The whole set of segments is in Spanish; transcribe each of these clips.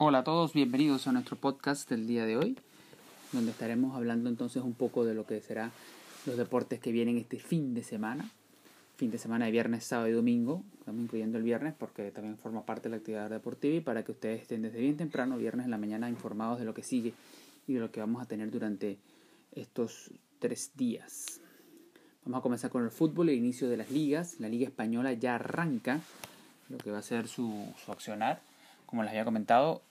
Hola a todos, bienvenidos a nuestro podcast del día de hoy, donde estaremos hablando entonces un poco de lo que será los deportes que vienen este fin de semana, fin de semana de viernes, sábado y domingo, estamos incluyendo el viernes porque también forma parte de la actividad deportiva y para que ustedes estén desde bien temprano, viernes en la mañana, informados de lo que sigue y de lo que vamos a tener durante estos tres días. Vamos a comenzar con el fútbol, el inicio de las ligas. La Liga Española ya arranca lo que va a ser su, su accionar. Como les había comentado,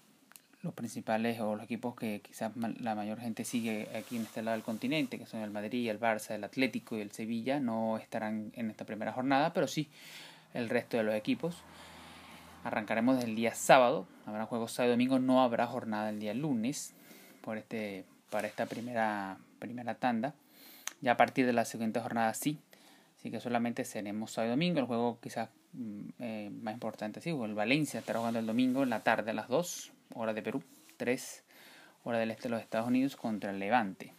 los principales o los equipos que quizás la mayor gente sigue aquí en este lado del continente, que son el Madrid, el Barça, el Atlético y el Sevilla, no estarán en esta primera jornada, pero sí el resto de los equipos. Arrancaremos el día sábado, habrá juegos sábado y domingo, no habrá jornada el día lunes por este, para esta primera, primera tanda. Ya a partir de la siguiente jornada sí, así que solamente seremos sábado y domingo, el juego quizás mm, eh, más importante, sí, el Valencia estará jugando el domingo en la tarde a las 2 hora de Perú, 3 hora del este de los Estados Unidos contra el Levante.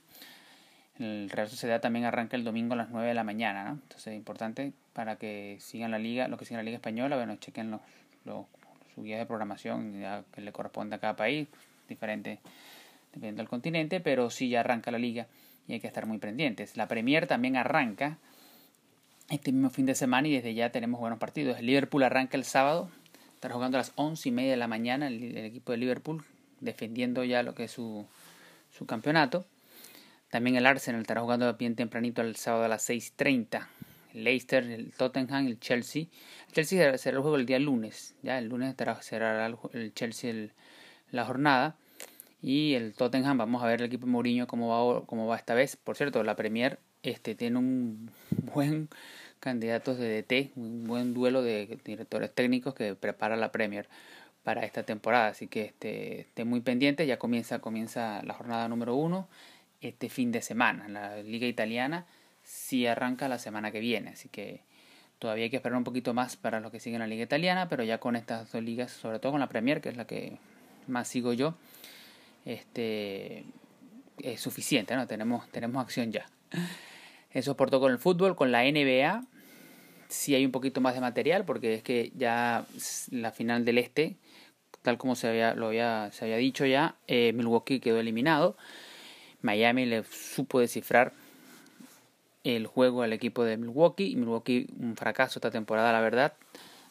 El Real Sociedad también arranca el domingo a las 9 de la mañana, ¿no? Entonces es importante para que sigan la liga, los que sigan la liga española, bueno, chequen los, los, de programación que le corresponde a cada país, diferente dependiendo del continente, pero sí ya arranca la liga y hay que estar muy pendientes. La Premier también arranca este mismo fin de semana y desde ya tenemos buenos partidos. El Liverpool arranca el sábado Estará jugando a las once y media de la mañana el, equipo de Liverpool, defendiendo ya lo que es su, su campeonato. También el Arsenal estará jugando bien tempranito el sábado a las 6.30. El Leicester, el Tottenham, el Chelsea. El Chelsea será el juego el día lunes. Ya el lunes estará, será el Chelsea la jornada. Y el Tottenham, vamos a ver el equipo de Mourinho cómo va, cómo va esta vez. Por cierto, la Premier este, tiene un buen candidatos de DT, un buen duelo de directores técnicos que prepara la Premier para esta temporada. Así que esté, esté muy pendiente, ya comienza, comienza la jornada número uno este fin de semana. La liga italiana sí arranca la semana que viene, así que todavía hay que esperar un poquito más para los que siguen la liga italiana, pero ya con estas dos ligas, sobre todo con la Premier, que es la que más sigo yo, este es suficiente, ¿no? Tenemos, tenemos acción ya. Eso por todo con el fútbol, con la NBA. Sí hay un poquito más de material porque es que ya la final del este, tal como se había, lo había, se había dicho ya, eh, Milwaukee quedó eliminado. Miami le supo descifrar el juego al equipo de Milwaukee. Milwaukee un fracaso esta temporada, la verdad,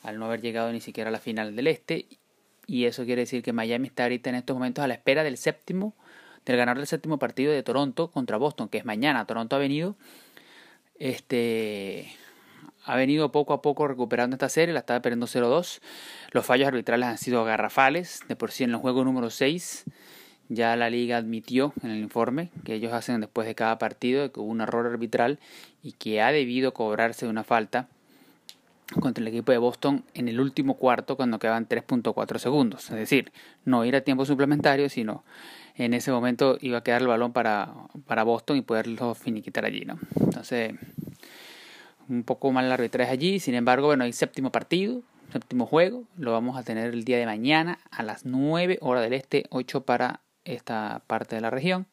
al no haber llegado ni siquiera a la final del este. Y eso quiere decir que Miami está ahorita en estos momentos a la espera del séptimo, del ganador del séptimo partido de Toronto contra Boston, que es mañana. Toronto ha venido este ha venido poco a poco recuperando esta serie, la estaba perdiendo 0-2. Los fallos arbitrales han sido garrafales, de por sí en el juego número 6 ya la liga admitió en el informe que ellos hacen después de cada partido que hubo un error arbitral y que ha debido cobrarse una falta contra el equipo de Boston en el último cuarto cuando quedaban 3.4 segundos. Es decir, no ir a tiempo suplementario, sino en ese momento iba a quedar el balón para, para Boston y poderlo finiquitar allí, ¿no? Entonces, un poco mal el arbitraje allí, sin embargo, bueno, hay séptimo partido, séptimo juego, lo vamos a tener el día de mañana a las 9 hora del este, 8 para esta parte de la región.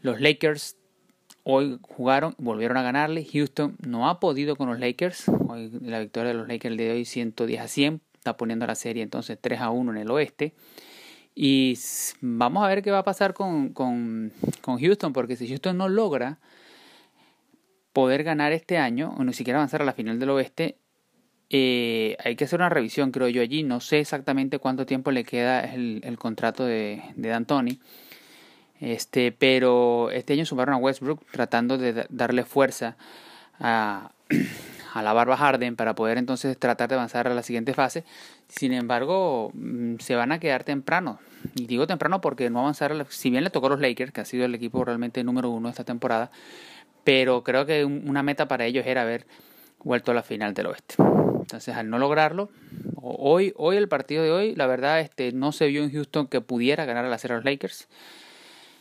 Los Lakers hoy jugaron, volvieron a ganarle. Houston no ha podido con los Lakers. Hoy la victoria de los Lakers de hoy 110 a 100. Está poniendo la serie entonces 3 a 1 en el oeste. Y vamos a ver qué va a pasar con, con, con Houston, porque si Houston no logra poder ganar este año, o ni siquiera avanzar a la final del oeste, eh, hay que hacer una revisión, creo yo, allí. No sé exactamente cuánto tiempo le queda el, contrato de, de D'Antoni. Este, pero este año sumaron a Westbrook tratando de darle fuerza a, a la barba Harden para poder entonces tratar de avanzar a la siguiente fase. Sin embargo, mm, se van a quedar temprano. Y digo temprano porque no avanzar, si bien le tocó a los Lakers, que ha sido el equipo realmente número uno esta temporada, pero creo que una meta para ellos era haber vuelto a la final del oeste. Entonces, al no lograrlo, hoy, hoy el partido de hoy, la verdad, este, no se vio en Houston que pudiera ganar a la serie los Lakers.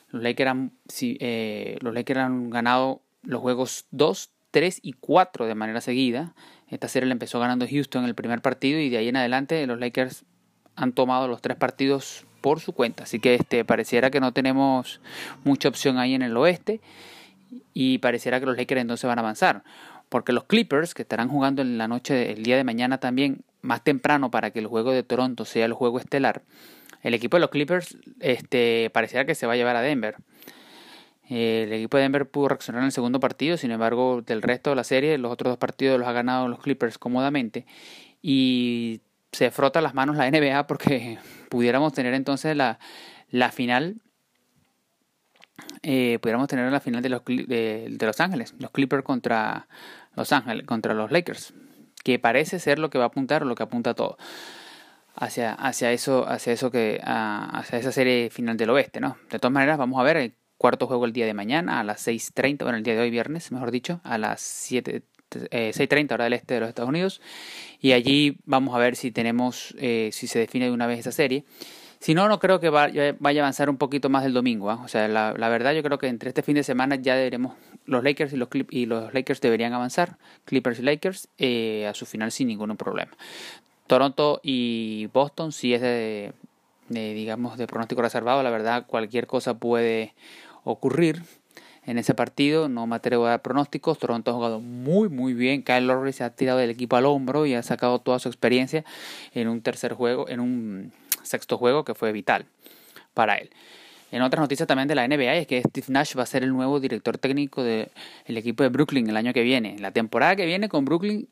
Los Lakers han, eh, los Lakers han ganado los juegos 2, 3 y 4 de manera seguida. Esta serie la empezó ganando Houston en el primer partido y de ahí en adelante los Lakers han tomado los tres partidos por su cuenta. Así que este pareciera que no tenemos mucha opción ahí en el oeste y pareciera que los Lakers entonces van a avanzar. Porque los Clippers, que estarán jugando en la noche, el día de mañana también, más temprano para que el juego de Toronto sea el juego estelar, el equipo de los Clippers este, pareciera que se va a llevar a Denver. el equipo de Denver pudo reaccionar en el segundo partido, sin embargo, del resto de la serie, los otros dos partidos los ha ganado los Clippers cómodamente. Y se frota las manos la NBA porque pudiéramos tener entonces la, la final. Eh, pudiéramos tener la final de los, de, de Los Ángeles, los Clippers contra Los Ángeles, contra los Lakers, que parece ser lo que va a apuntar lo que apunta todo hacia, hacia eso, hacia eso que, hacia esa serie final del oeste, ¿no? De todas maneras, vamos a ver el cuarto juego el día de mañana a las 6.30, bueno, el día de hoy viernes, mejor dicho, a las 7, 6.30 hora del este de los Estados Unidos. Y allí vamos a ver si tenemos, eh, si se define de una vez esa serie. Si no, no creo que vaya, a avanzar un poquito más del domingo. ¿ah? O sea, la, verdad yo creo que entre este fin de semana ya deberemos, los Lakers y los, Clip, y los Lakers deberían avanzar, Clippers y Lakers, eh, a su final sin ningún problema. Toronto y Boston sí es de, de, digamos, de pronóstico reservado. La verdad, cualquier cosa puede ocurrir en ese partido. No me atrevo a dar pronósticos. Toronto ha jugado muy, muy bien. Kyle Lowry se ha tirado del equipo al hombro y ha sacado toda su experiencia en un tercer juego, en un sexto juego que fue vital para él. En otras noticias también de la NBA es que Steve Nash va a ser el nuevo director técnico del equipo de Brooklyn el año que viene. La temporada que viene con Brooklyn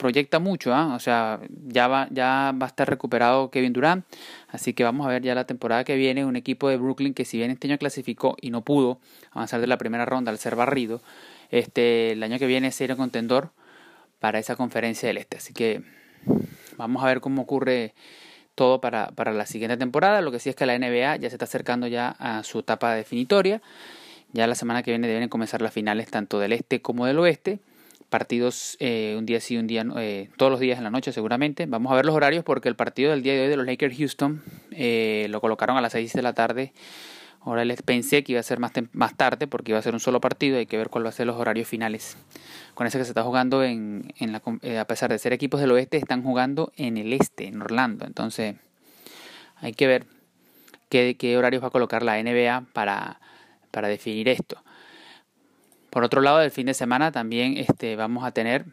proyecta mucho, ¿ah? o sea, ya va, ya va a estar recuperado Kevin Durant, así que vamos a ver ya la temporada que viene un equipo de Brooklyn que si bien este año clasificó y no pudo avanzar de la primera ronda al ser barrido, este el año que viene será contendor para esa conferencia del este, así que vamos a ver cómo ocurre todo para, para la siguiente temporada, lo que sí es que la NBA ya se está acercando ya a su etapa definitoria, ya la semana que viene deben comenzar las finales tanto del este como del oeste, partidos eh, un día sí, un día eh, todos los días en la noche seguramente. Vamos a ver los horarios porque el partido del día de hoy de los Lakers Houston eh, lo colocaron a las 6 de la tarde. Ahora les pensé que iba a ser más, más tarde porque iba a ser un solo partido. Hay que ver cuál va a ser los horarios finales. Con ese que se está jugando en, en la, eh, a pesar de ser equipos del oeste, están jugando en el este, en Orlando. Entonces hay que ver qué, qué horarios va a colocar la NBA para, para definir esto. Por otro lado, el fin de semana también este, vamos a tener,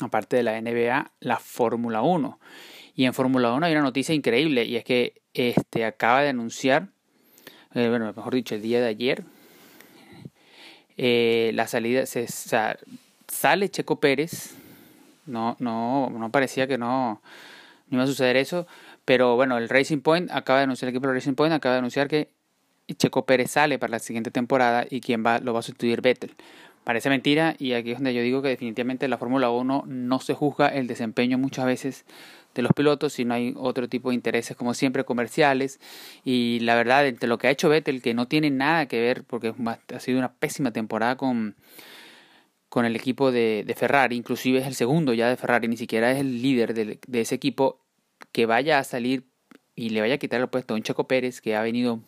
aparte de la NBA, la Fórmula 1. Y en Fórmula 1 hay una noticia increíble y es que este, acaba de anunciar, eh, bueno, mejor dicho, el día de ayer, eh, la salida, se, sale Checo Pérez, no, no, no parecía que no, no iba a suceder eso, pero bueno, el Racing Point acaba de anunciar, el equipo Racing Point acaba de anunciar que Checo Pérez sale para la siguiente temporada y quien va, lo va a sustituir Vettel. Parece mentira y aquí es donde yo digo que definitivamente la Fórmula 1 no se juzga el desempeño muchas veces de los pilotos, sino hay otro tipo de intereses como siempre comerciales y la verdad entre lo que ha hecho Vettel que no tiene nada que ver porque ha sido una pésima temporada con con el equipo de, de Ferrari, inclusive es el segundo ya de Ferrari, ni siquiera es el líder de, ese equipo, que vaya a salir y le vaya a quitar el puesto a un Checo Pérez que ha venido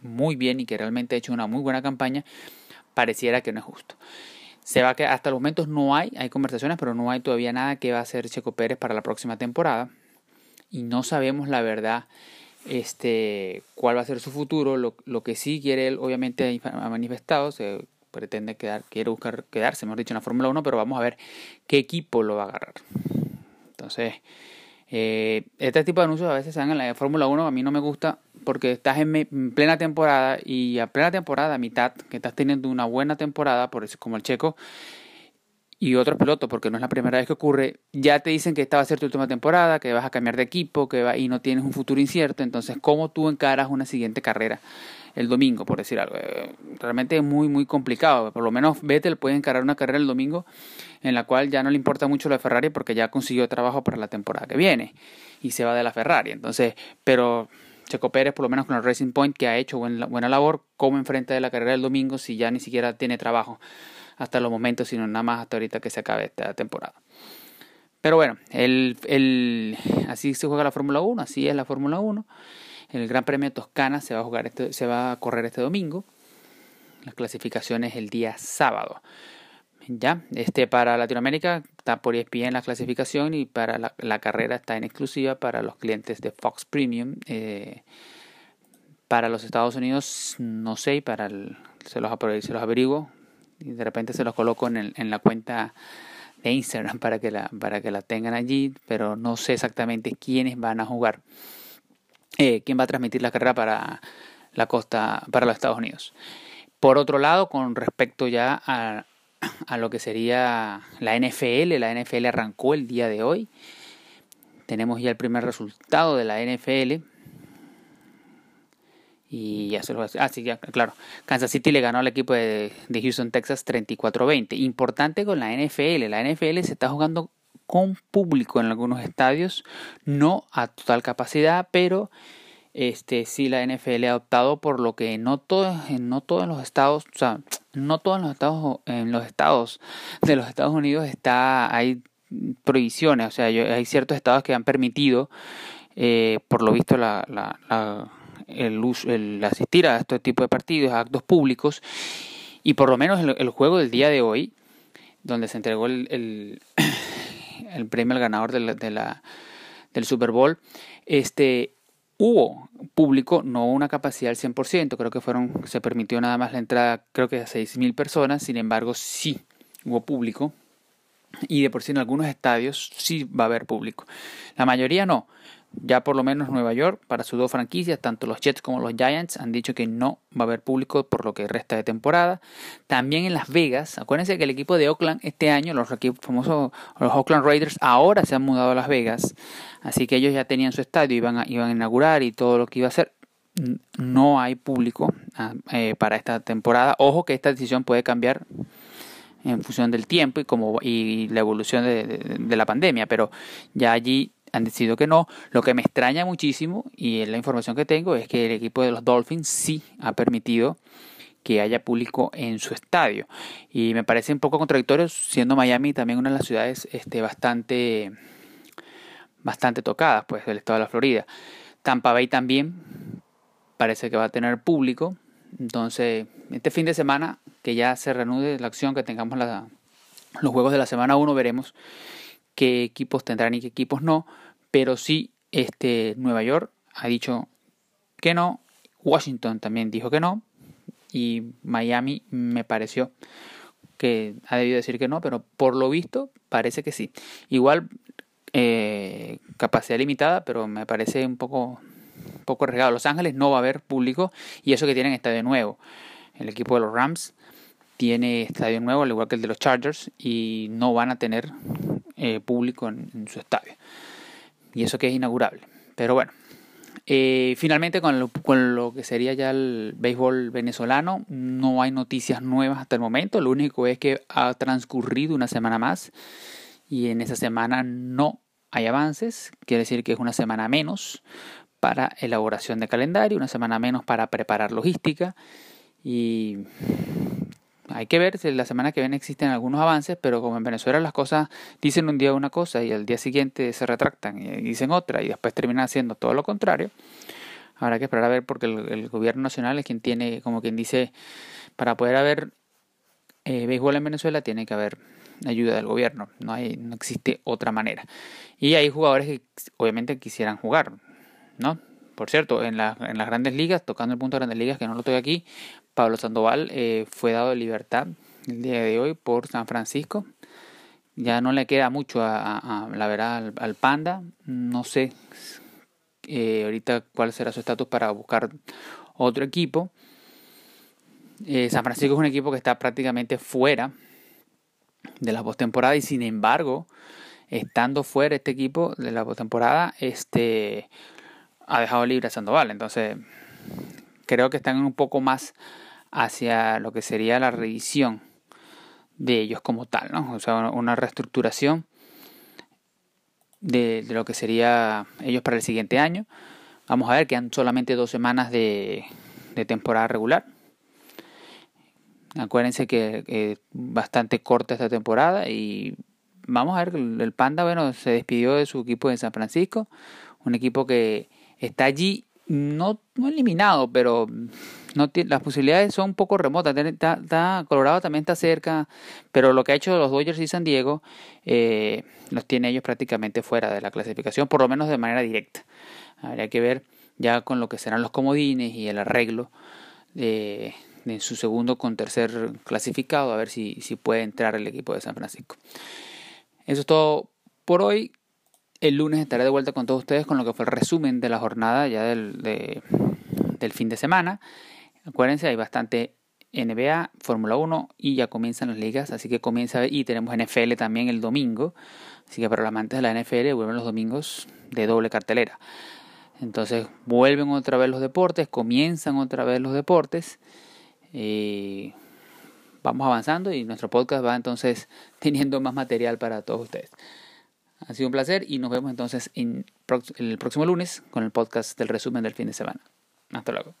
muy bien y que realmente ha hecho una muy buena campaña, pareciera que no es justo. Se va que hasta los momentos no hay, hay conversaciones, pero no hay todavía nada que va a hacer Checo Pérez para la próxima temporada. Y no sabemos la verdad este cuál va a ser su futuro. Lo, lo que sí quiere él, obviamente, ha manifestado, se pretende quedar, quiere buscar quedarse, mejor dicho, en la Fórmula 1, pero vamos a ver qué equipo lo va a agarrar. Entonces, eh, este tipo de anuncios a veces se dan en la Fórmula 1, a mí no me gusta porque estás en plena temporada y a plena temporada, a mitad, que estás teniendo una buena temporada, por eso como el checo, y otro piloto, porque no es la primera vez que ocurre, ya te dicen que esta va a ser tu última temporada, que vas a cambiar de equipo, que va, y no tienes un futuro incierto, entonces ¿cómo tú encaras una siguiente carrera el domingo, por decir algo? Eh, realmente es muy, muy complicado, por lo menos Vettel puede encarar una carrera el domingo en la cual ya no le importa mucho lo de Ferrari porque ya consiguió trabajo para la temporada que viene y se va de la Ferrari, entonces, pero Checo Pérez, por lo menos con el Racing Point, que ha hecho buena, labor, como enfrente de la carrera del domingo si ya ni siquiera tiene trabajo hasta los momentos, sino nada más hasta ahorita que se acabe esta temporada. Pero bueno, el, el, así se juega la Fórmula 1, así es la Fórmula 1. El Gran Premio de Toscana se va a jugar este, se va a correr este domingo. La clasificación es el día sábado. Ya, este para Latinoamérica está por ESPN la clasificación y para la, carrera está en exclusiva para los clientes de Fox Premium. Eh, para los Estados Unidos, no sé, para el, se, los, se los averiguo y de repente se los coloco en, en la cuenta de Instagram para que, la, para que la tengan allí, pero no sé exactamente quiénes van a jugar. eh, quién va a transmitir la carrera para la costa, para los Estados Unidos. Por otro lado, con respecto ya a, a lo que sería la NFL, la NFL arrancó el día de hoy. Tenemos ya el primer resultado de la NFL. Y ya se lo Ah, sí, ya, claro. Kansas City le ganó al equipo de, de Houston, Texas 34-20. Importante con la NFL. La NFL se está jugando con público en algunos estadios, no a total capacidad, pero este sí la NFL ha optado por lo que no todos no todos los estados, o sea, no todos los estados en los estados de los Estados Unidos está hay prohibiciones, o sea, hay ciertos estados que han permitido eh, por lo visto la, la, la el, el, asistir a este tipo de partidos, a actos públicos, y por lo menos el, juego del día de hoy, donde se entregó el, el, el premio al ganador de la, de del Super Bowl, este, hubo público, no una capacidad al 100%, creo que fueron, se permitió nada más la entrada, creo que a 6.000 personas, sin embargo sí hubo público, y de por sí en algunos estadios sí va a haber público. La mayoría no. Ya por lo menos Nueva York, para sus dos franquicias, tanto los Jets como los Giants, han dicho que no va a haber público por lo que resta de temporada. También en Las Vegas, acuérdense que el equipo de Oakland este año, los famosos los Oakland Raiders, ahora se han mudado a Las Vegas. Así que ellos ya tenían su estadio, iban a, iban a inaugurar y todo lo que iba a hacer. No hay público ah, eh, para esta temporada. Ojo que esta decisión puede cambiar en función del tiempo y como y la evolución de, de, de la pandemia, pero ya allí han decidido que no. Lo que me extraña muchísimo, y la información que tengo, es que el equipo de los Dolphins sí ha permitido que haya público en su estadio. Y me parece un poco contradictorio, siendo Miami también una de las ciudades este, bastante, bastante tocadas pues, del estado de la Florida. Tampa Bay también parece que va a tener público. Entonces, este fin de semana, que ya se reanude la acción, que tengamos la, los juegos de la semana 1, veremos qué equipos tendrán y qué equipos no, pero sí este Nueva York ha dicho que no, Washington también dijo que no y Miami me pareció que ha debido decir que no, pero por lo visto parece que sí. Igual eh, capacidad limitada, pero me parece un poco poco arriesgado. Los Ángeles no va a haber público y eso que tienen estadio nuevo. El equipo de los Rams tiene estadio nuevo, al igual que el de los Chargers, y no van a tener eh, público en, su estadio. Y eso que es inaugurable. Pero bueno, eh, finalmente con lo, con lo, que sería ya el béisbol venezolano, no hay noticias nuevas hasta el momento. Lo único es que ha transcurrido una semana más y en esa semana no hay avances. Quiere decir que es una semana menos para elaboración de calendario, una semana menos para preparar logística y hay que ver si la semana que viene existen algunos avances, pero como en Venezuela las cosas dicen un día una cosa y al día siguiente se retractan y dicen otra y después terminan haciendo todo lo contrario, habrá que esperar a ver porque el, gobierno nacional es quien tiene, como quien dice, para poder haber eh, béisbol en Venezuela tiene que haber ayuda del gobierno, no, hay, no existe otra manera. Y hay jugadores que obviamente quisieran jugar, ¿no? Por cierto, en, en las grandes ligas, tocando el punto de grandes ligas, que no lo estoy aquí, Pablo Sandoval eh, fue dado de libertad el día de hoy por San Francisco. Ya no le queda mucho a, la verdad al, al, Panda. No sé eh, ahorita cuál será su estatus para buscar otro equipo. Eh, San Francisco es un equipo que está prácticamente fuera de la postemporada y sin embargo, estando fuera este equipo de la postemporada, este ha dejado libre a Sandoval. Entonces, creo que están un poco más hacia lo que sería la revisión de ellos como tal, ¿no? O sea, una reestructuración de, lo que sería ellos para el siguiente año. Vamos a ver, que han solamente dos semanas de, de temporada regular. Acuérdense que es bastante corta esta temporada y vamos a ver el Panda, bueno, se despidió de su equipo de San Francisco, un equipo que está allí no, no eliminado, pero no las posibilidades son un poco remotas. Está, Colorado también está cerca, pero lo que ha hecho los Dodgers y San Diego eh, los tiene ellos prácticamente fuera de la clasificación, por lo menos de manera directa. Habría que ver ya con lo que serán los comodines y el arreglo de, de su segundo con tercer clasificado, a ver si, si puede entrar el equipo de San Francisco. Eso es todo por hoy. El lunes estaré de vuelta con todos ustedes con lo que fue el resumen de la jornada ya del, fin de semana. Acuérdense, hay bastante NBA, Fórmula 1 y ya comienzan las ligas, así que comienza y tenemos NFL también el domingo, así que para los amantes de la NFL vuelven los domingos de doble cartelera. Entonces vuelven otra vez los deportes, comienzan otra vez los deportes. Eh, vamos avanzando y nuestro podcast va entonces teniendo más material para todos ustedes. Ha sido un placer y nos vemos entonces el próximo lunes con el podcast del resumen del fin de semana. Hasta luego.